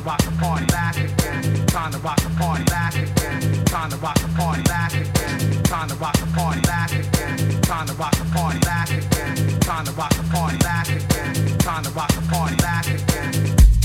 to rock the party back again. Trying to rock the party back again. Trying to rock the party back again. Trying to rock the party back again. Trying to rock the party back again. Trying to rock the party back again. Trying to rock the party back again. Trying to rock the party back again.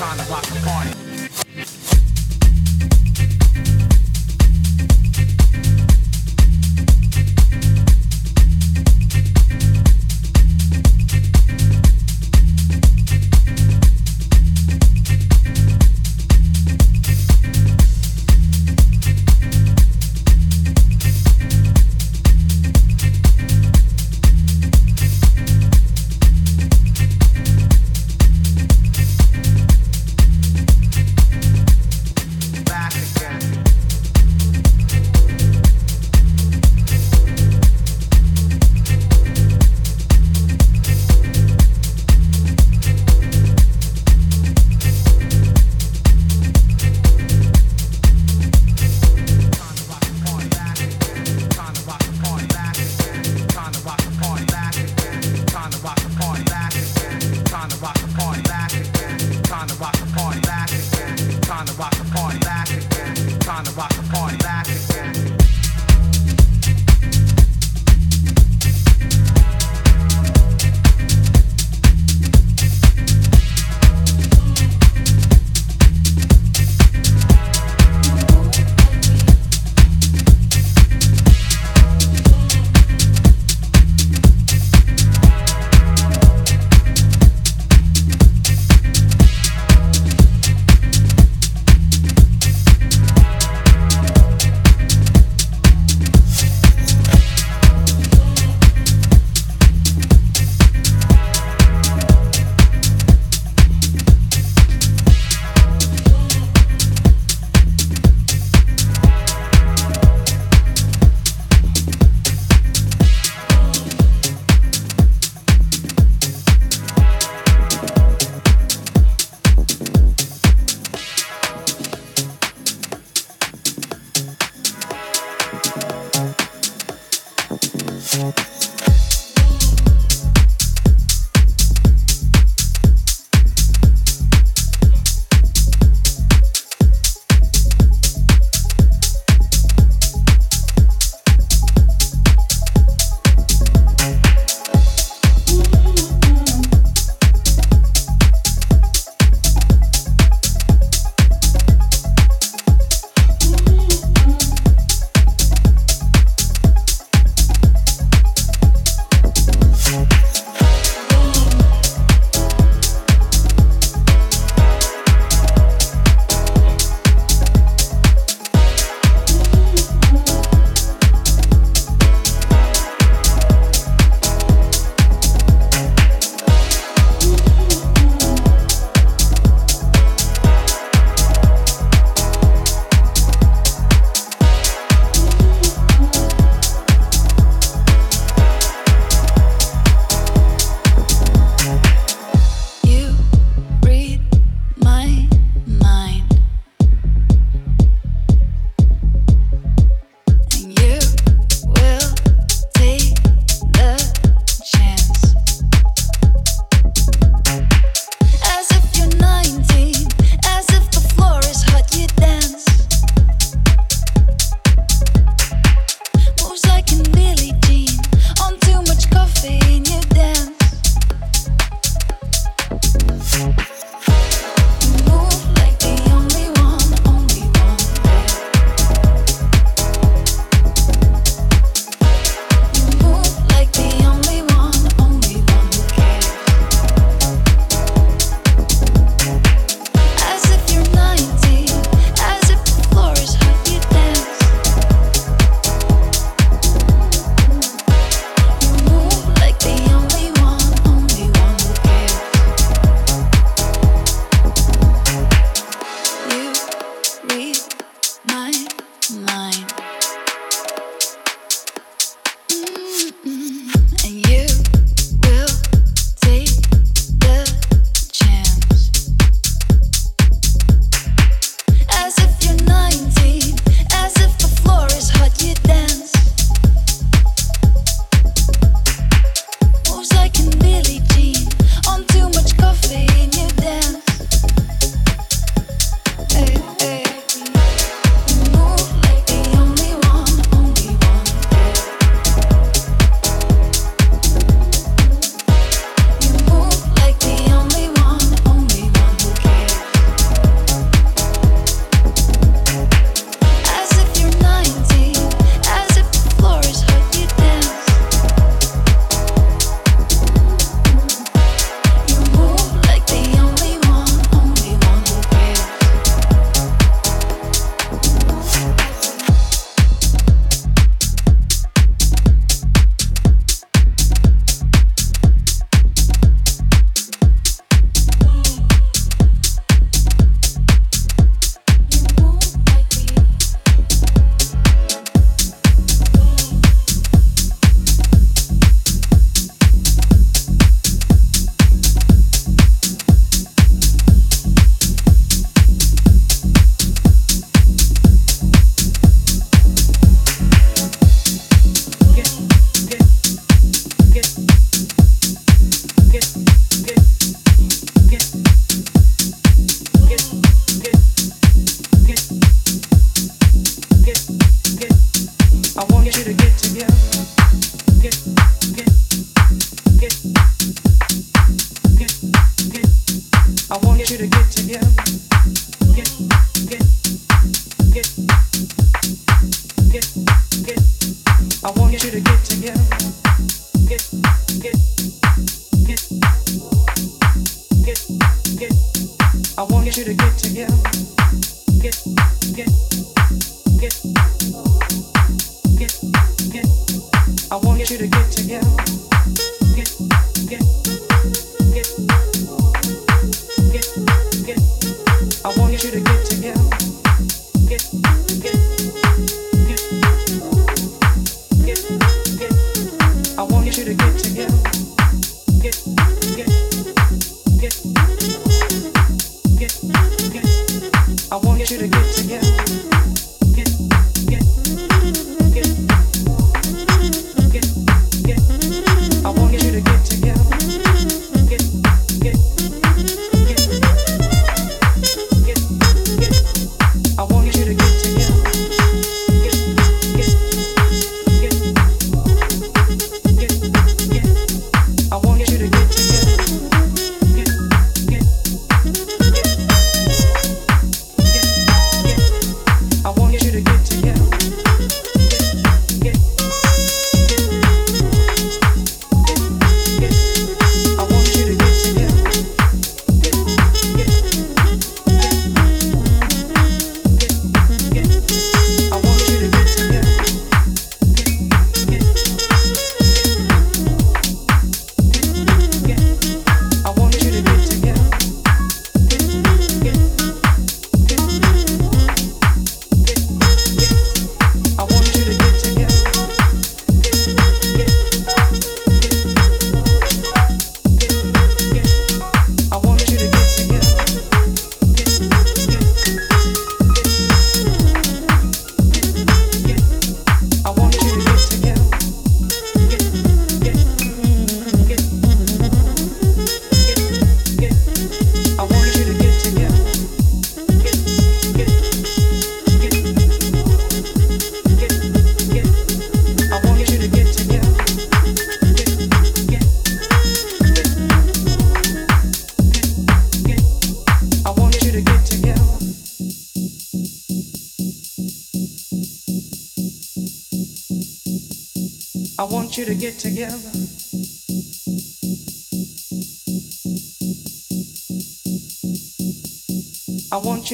time to rock the party.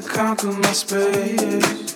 To conquer my space.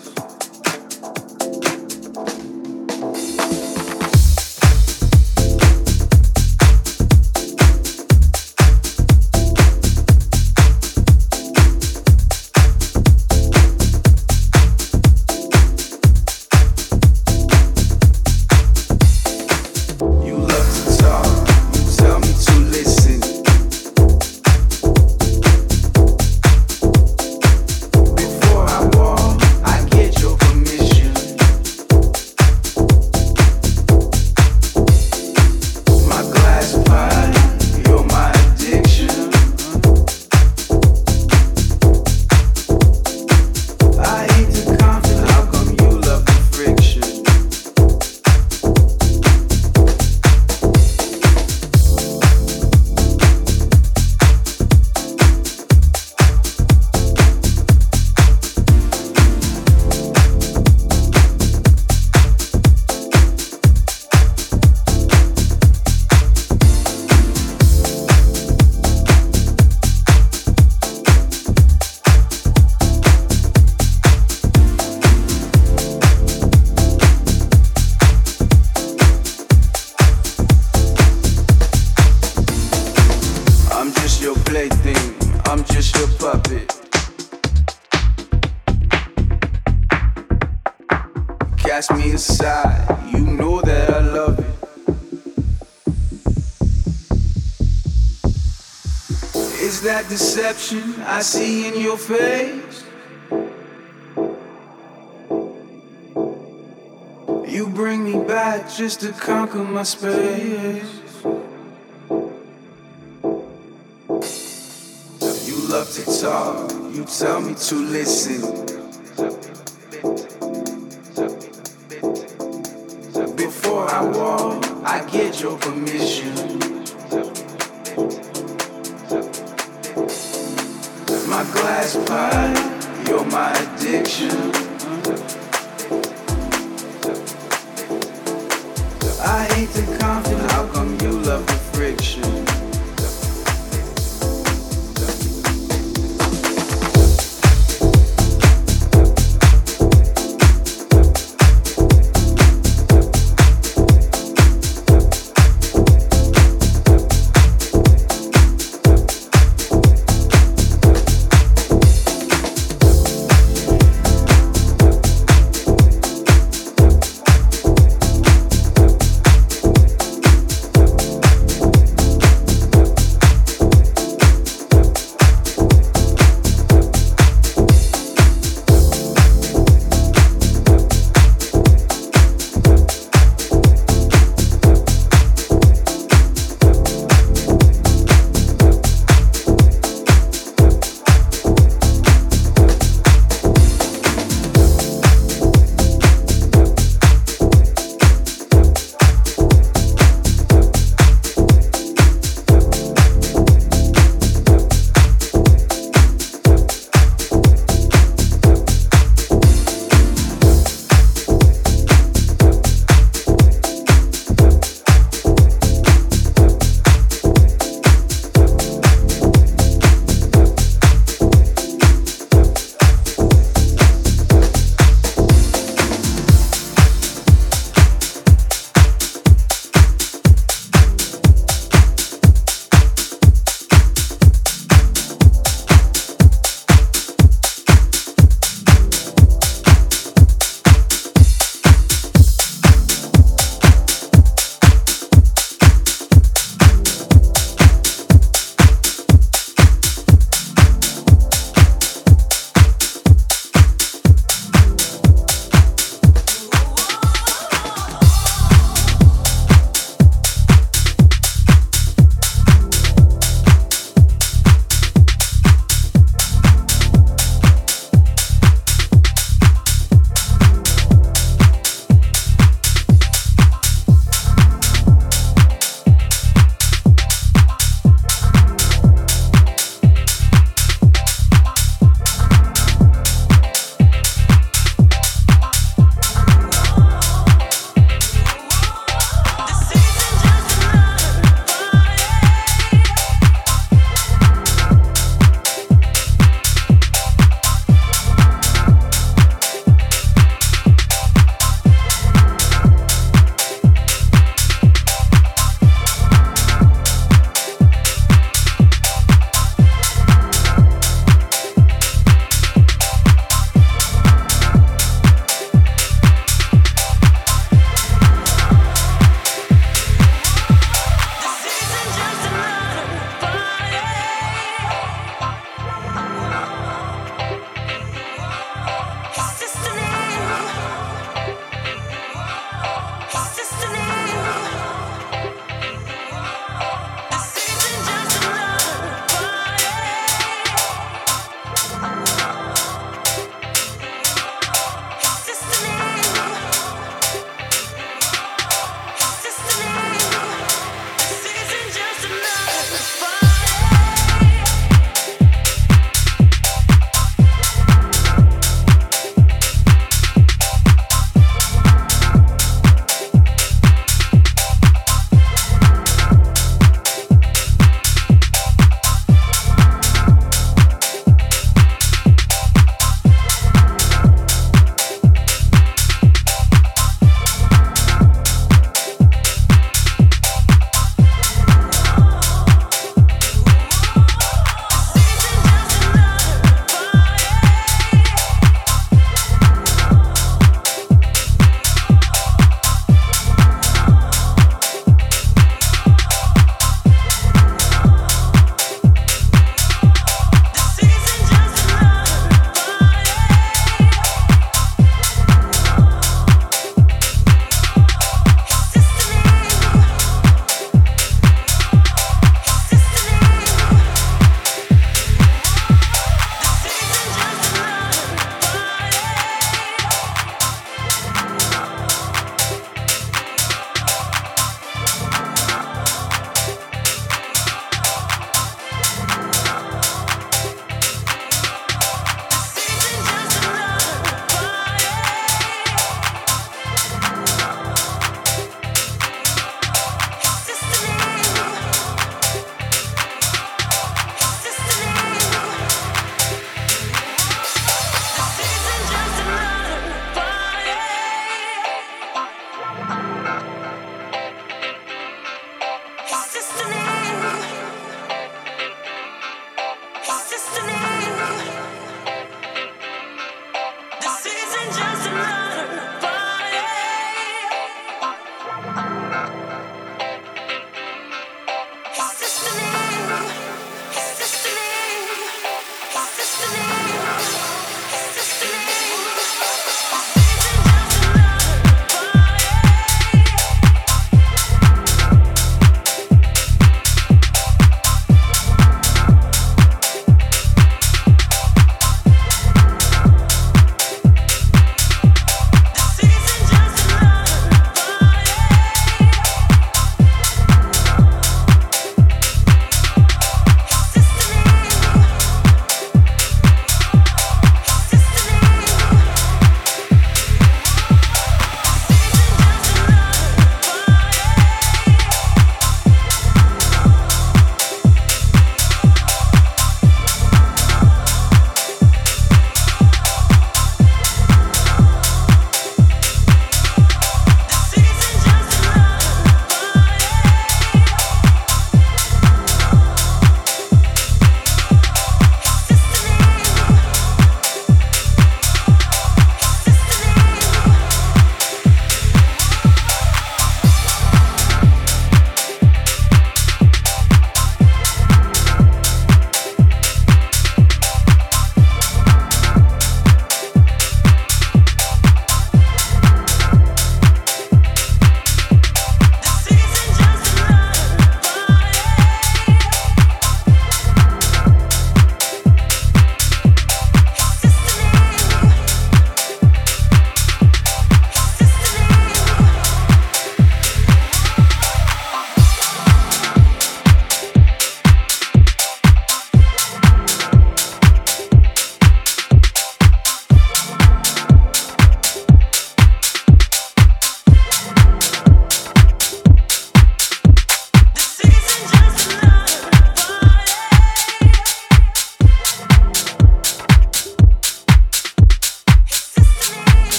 I see in your face. You bring me back just to conquer my space. You love to talk, you tell me to listen. Get your permission. my glass pie, you're my addiction.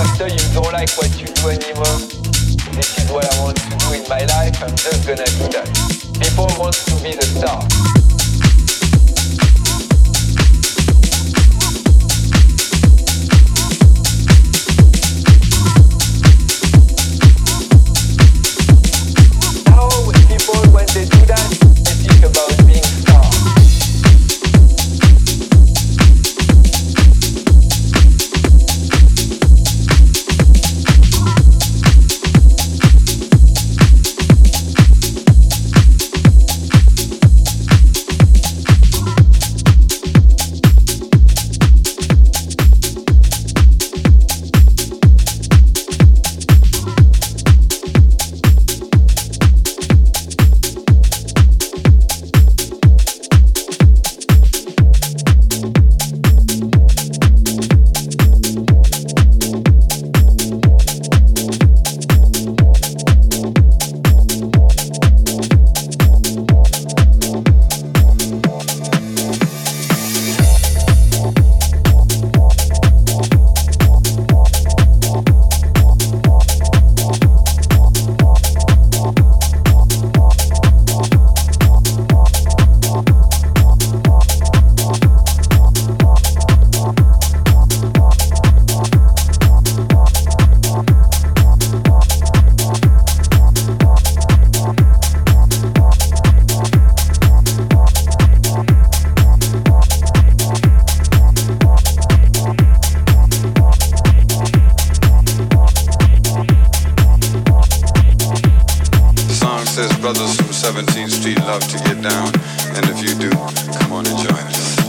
after you don't like what you do anymore, this is what I want to do in my life, I'm just gonna do that. People want to be the star. And if you do, come on and join us.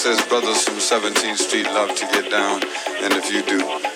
Says brothers from 17th Street love to get down, and if you do,